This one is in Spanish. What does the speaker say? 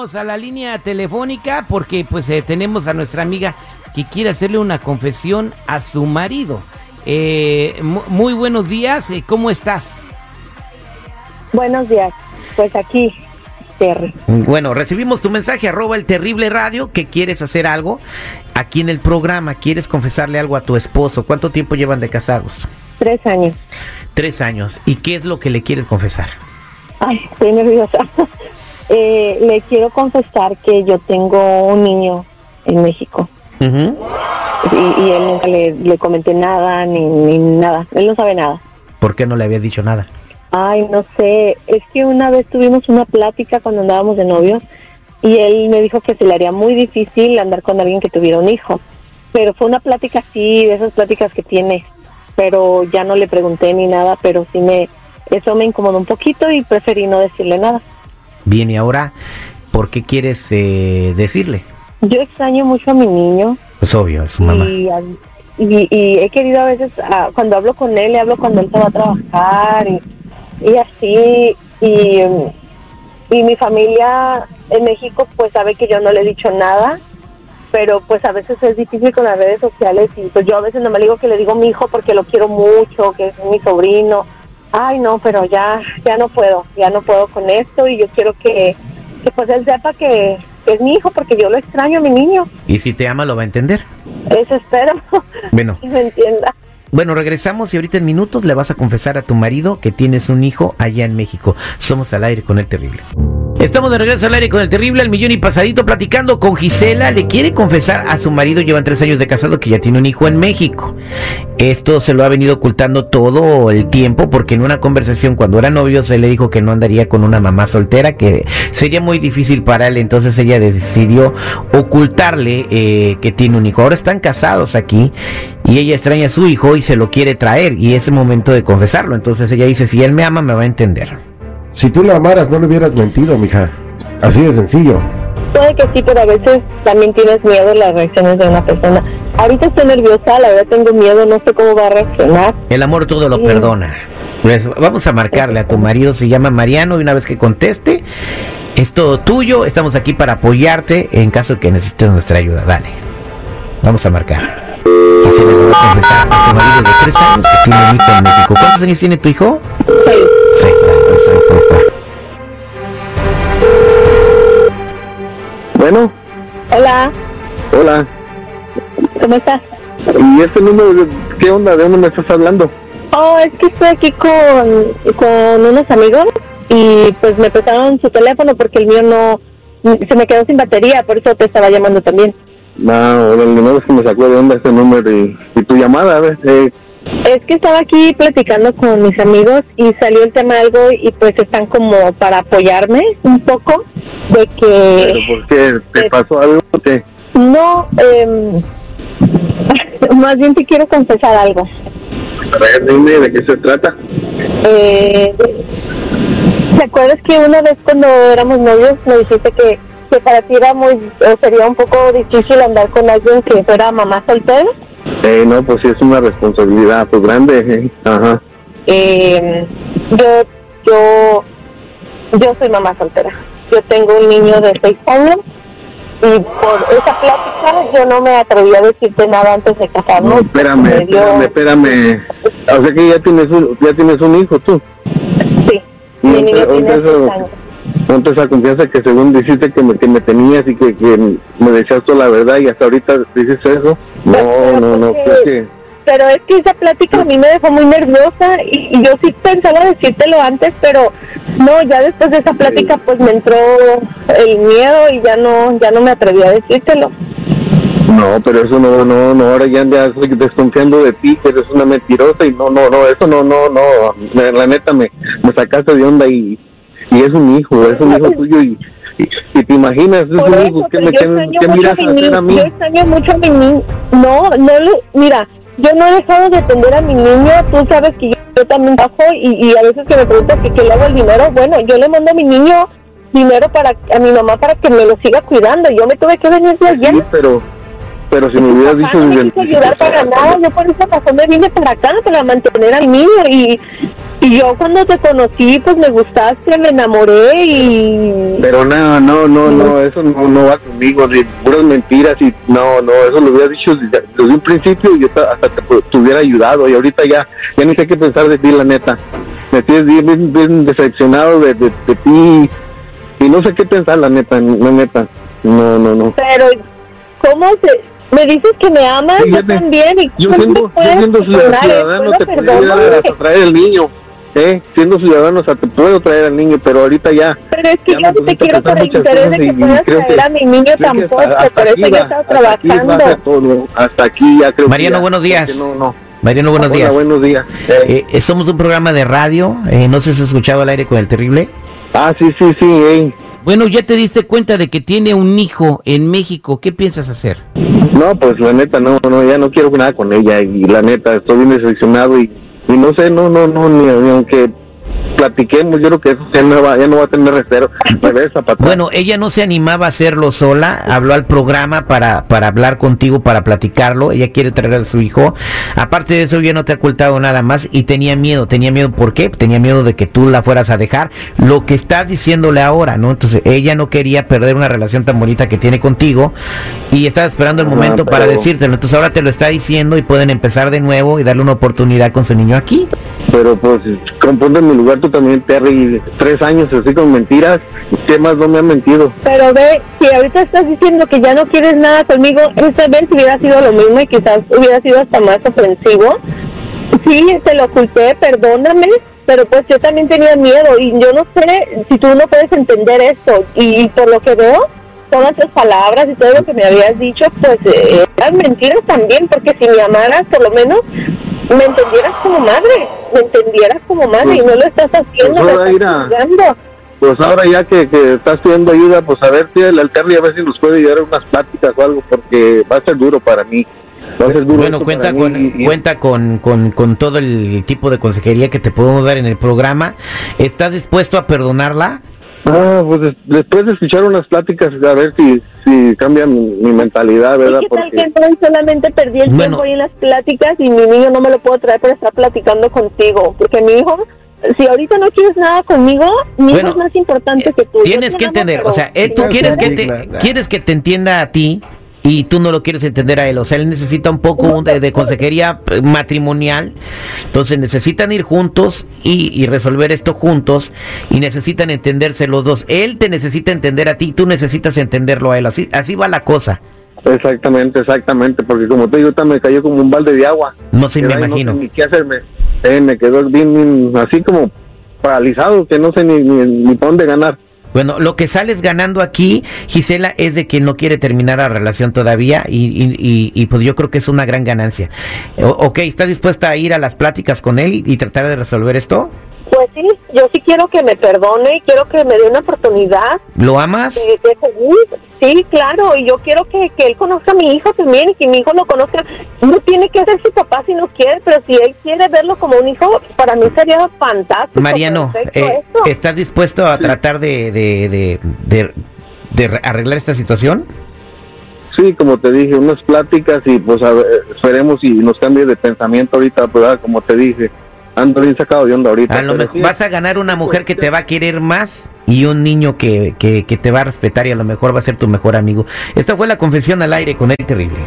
Vámonos a la línea telefónica porque pues eh, tenemos a nuestra amiga que quiere hacerle una confesión a su marido. Eh, mu- muy buenos días, eh, ¿cómo estás? Buenos días. Pues aquí, Terry. Bueno, recibimos tu mensaje, arroba el terrible radio, que quieres hacer algo aquí en el programa, quieres confesarle algo a tu esposo. ¿Cuánto tiempo llevan de casados? Tres años. Tres años. ¿Y qué es lo que le quieres confesar? Ay, estoy nerviosa. Eh, le quiero confesar que yo tengo un niño en México. Y, y él nunca le, le comenté nada, ni, ni nada. Él no sabe nada. ¿Por qué no le habías dicho nada? Ay, no sé. Es que una vez tuvimos una plática cuando andábamos de novios y él me dijo que se le haría muy difícil andar con alguien que tuviera un hijo. Pero fue una plática así, de esas pláticas que tiene. Pero ya no le pregunté ni nada, pero sí me... Eso me incomodó un poquito y preferí no decirle nada. Bien, y ahora, ¿por qué quieres eh, decirle? Yo extraño mucho a mi niño Pues obvio, es su mamá. y, y, y he querido a veces, ah, cuando hablo con él, le hablo cuando él se va a trabajar y, y así. Y, y mi familia en México pues sabe que yo no le he dicho nada, pero pues a veces es difícil con las redes sociales y pues yo a veces no me digo que le digo mi hijo porque lo quiero mucho, que es mi sobrino. Ay, no, pero ya ya no puedo, ya no puedo con esto y yo quiero que, que pues él sepa que, que es mi hijo porque yo lo extraño a mi niño. Y si te ama, lo va a entender. Eso espero. Bueno. que me entienda. Bueno, regresamos y ahorita en minutos le vas a confesar a tu marido que tienes un hijo allá en México. Somos al aire con el terrible. Estamos de regreso al aire con el terrible, al millón y pasadito, platicando con Gisela. Le quiere confesar a su marido, llevan tres años de casado, que ya tiene un hijo en México. Esto se lo ha venido ocultando todo el tiempo porque en una conversación cuando era novio se le dijo que no andaría con una mamá soltera, que sería muy difícil para él. Entonces ella decidió ocultarle eh, que tiene un hijo. Ahora están casados aquí y ella extraña a su hijo y se lo quiere traer y es el momento de confesarlo. Entonces ella dice, si él me ama me va a entender. Si tú la amaras, no le hubieras mentido, mija. Así de sencillo. Puede que sí, pero a veces también tienes miedo de las reacciones de una persona. Ahorita estoy nerviosa, la verdad tengo miedo, no sé cómo va a reaccionar. El amor todo lo Sí. perdona. Pues vamos a marcarle a tu marido, se llama Mariano, y una vez que conteste, es todo tuyo. Estamos aquí para apoyarte en caso que necesites nuestra ayuda. Dale. Vamos a marcar. Gisela le va a confesar a su marido de tres años que tiene un hijo en México. ¿Cuántos años tiene tu hijo? Seis seis. Bueno, Hola, hola. ¿cómo estás? ¿Y este número, qué onda? ¿De dónde me estás hablando? Oh, es que estoy aquí con, con unos amigos y pues me prestaron su teléfono porque el mío no, se me quedó sin batería, por eso te estaba llamando también. No, el número es que me sacó de onda este número y, y tu llamada, a ver, eh, Es que estaba aquí platicando con mis amigos y salió el tema de algo y pues están como para apoyarme un poco de que... ¿pero ¿por qué? ¿Te pasó algo? ¿Qué? No, eh, más bien te quiero confesar algo. A ver, dime de qué se trata. Eh, ¿Te acuerdas que una vez cuando éramos novios me dijiste que, que para ti era muy, o sería un poco difícil andar con alguien que fuera mamá soltera? Eh, no, pues sí es una responsabilidad pues grande. eh. Ajá. Eh, yo, yo, yo soy mamá soltera. Yo tengo un niño de seis años y por esa plática yo no me atreví a decirte nada antes de casarnos. No, espérame, Me dio- espérame, espérame. O sea que ya tienes un, ya tienes un hijo tú. Sí, mi ¿Dónde- niño dónde tiene eso? seis años. Ponte esa confianza que según dijiste que me, que me tenías y que, que me decías toda la verdad y hasta ahorita dices eso. No, Pero, no, no, ¿por creo que... pero es que esa plática a mí me dejó muy nerviosa y, y yo sí pensaba decírtelo antes, pero no, ya después de esa plática pues me entró el miedo y ya no, ya no me atreví a decírtelo. No, pero eso no, no, no, ahora ya, estoy desconfiando de ti, que eres una mentirosa y no, no, no, eso no, no, no, la neta me, me sacaste de onda y, y es un hijo, es un hijo tuyo y, y, y te imaginas, es un hijo, ¿qué pero me, mucho miras a mi a hacer a mí? yo extraño mucho a mi niño, no, no, le- mira, yo no he dejado de atender a mi niño, tú sabes que yo, yo también bajo y, y a veces que me preguntas que qué le hago el dinero, bueno, yo le mando a mi niño dinero para a mi mamá para que me lo siga cuidando, yo me tuve que venir de allá. Sí, pero, pero si me hubieras dicho no me ayudar para nada, yo por esa razón me vine para acá, para mantener al niño y Y yo cuando te conocí, pues me gustaste, me enamoré y... Pero no, no, no, no, eso no, no va conmigo, de puras mentiras y no, no, eso lo hubiera dicho desde, un principio y yo ta- hasta te, hubiera ayudado y ahorita ya, ya ni sé qué pensar de ti, la neta. Me tienes bien, bien, decepcionado de, de, de ti y no sé qué pensar, la neta, la neta. No, no, no. Pero, ¿cómo se...? Me dices que me amas, Sí, yo te- también, y Yo ¿cómo siendo, yo siendo ciudadano te traer el niño, ¿eh? Siendo ciudadano, o sea, te puedo traer al niño, pero ahorita ya... Pero es que yo no te quiero por el interés de que puedas traer que- a mi niño tampoco, por eso aquí yo estaba aquí trabajando. todo, hasta aquí ya creo que Mariano, ya, buenos días. No, no. Mariano, buenos Hola, días. buenos días. Eh, Eh, eh, somos un programa de radio, eh, no sé si has escuchado al aire con el terrible. ah, sí, sí, sí, eh. Bueno, ya te diste cuenta de que tiene un hijo en México. ¿Qué piensas hacer? No, pues la neta, no, no, ya no quiero nada con ella y la neta, estoy bien decepcionado y, y no sé, no, no, no, ni, ni aunque platiquemos, yo creo que eso ya no va, ya no va a tener para atrás. Bueno, ella no se animaba a hacerlo sola, habló al programa para, para hablar contigo, para platicarlo, ella quiere traer a su hijo. Aparte de eso, ella no te ha ocultado nada más y tenía miedo, tenía miedo, ¿por qué? Tenía miedo de que tú la fueras a dejar, lo que estás diciéndole ahora, ¿no? Entonces, ella no quería perder una relación tan bonita que tiene contigo y estaba esperando el Ajá, momento para pero- decírtelo. Entonces, ahora te lo está diciendo y pueden empezar de nuevo y darle una oportunidad con su niño aquí. Pero pues, en mi lugar tú también, Terry, tres años así con mentiras, ¿qué más no me han mentido? Pero ve, si ahorita estás diciendo que ya no quieres nada conmigo, esta vez hubiera sido lo mismo y quizás hubiera sido hasta más ofensivo. Sí, te lo oculté, perdóname, pero pues yo también tenía miedo y yo no sé si tú no puedes entender esto. Y, por lo que veo, todas tus palabras y todo lo que me habías dicho, pues eh, eran mentiras también, porque si me amaras, por lo menos me entendieras como madre, me entendieras como madre y no lo estás haciendo, Pues me estás. Pues ahora ya que, que estás pidiendo ayuda, pues a ver si el Terry a ver si nos puede llevar a unas pláticas o algo, porque va a ser duro para mí. Va a ser duro Bueno, cuenta para con, mí y- y- cuenta con, con, con todo el tipo de consejería que te podemos dar en el programa. ¿Estás dispuesto a perdonarla? Ah, pues des- después de escuchar unas pláticas, a ver si, si cambia mi, mi mentalidad, ¿verdad? ¿Y qué tal Porque que solamente perdí el Bueno. tiempo ahí en las pláticas y mi niño no me lo puedo traer para estar platicando contigo? Porque mi hijo, si ahorita no quieres nada conmigo, mi Bueno, hijo es más importante que tú. Tienes que entender, pero o sea, él, tú quieres que te quieres que te entienda a ti y tú no lo quieres entender a él, o sea, él necesita un poco de, de consejería eh, matrimonial, entonces necesitan ir juntos y, y resolver esto juntos y necesitan entenderse los dos. Él te necesita entender a ti, tú necesitas entenderlo a él, así así va la cosa. Exactamente, exactamente, porque como te digo, me cayó como un balde de agua. No sé, me Ay, no sé imagino. ni qué hacerme. Eh, me quedó bien, bien, así como paralizado, que no sé ni, ni, ni para dónde ganar. Bueno, lo que sales ganando aquí, Gisela, es de que no quiere terminar la relación todavía y, y, y- pues yo creo que es una gran ganancia. Ok, ¿estás dispuesta a ir a las pláticas con él y tratar de resolver esto? Pues sí, yo sí quiero que me perdone y quiero que me dé una oportunidad ¿Lo amas? de, de seguir. Sí, claro, y yo quiero que, que él conozca a mi hijo también y que mi hijo lo conozca. No tiene que ser su papá si no quiere, pero si él quiere verlo como un hijo, para mí sería fantástico. Mariano, eh. ¿estás dispuesto a tratar de, de, de, de- de re- arreglar esta situación? Sí, como te dije, unas pláticas y pues a ver, esperemos y nos cambie de pensamiento ahorita, ah, como te dije, ando bien sacado de onda ahorita. A lo mejor sí, vas a ganar una mujer que te va a querer más y un niño que, que, que te va a respetar y a lo mejor va a ser tu mejor amigo. Esta fue la confesión al aire con el terrible.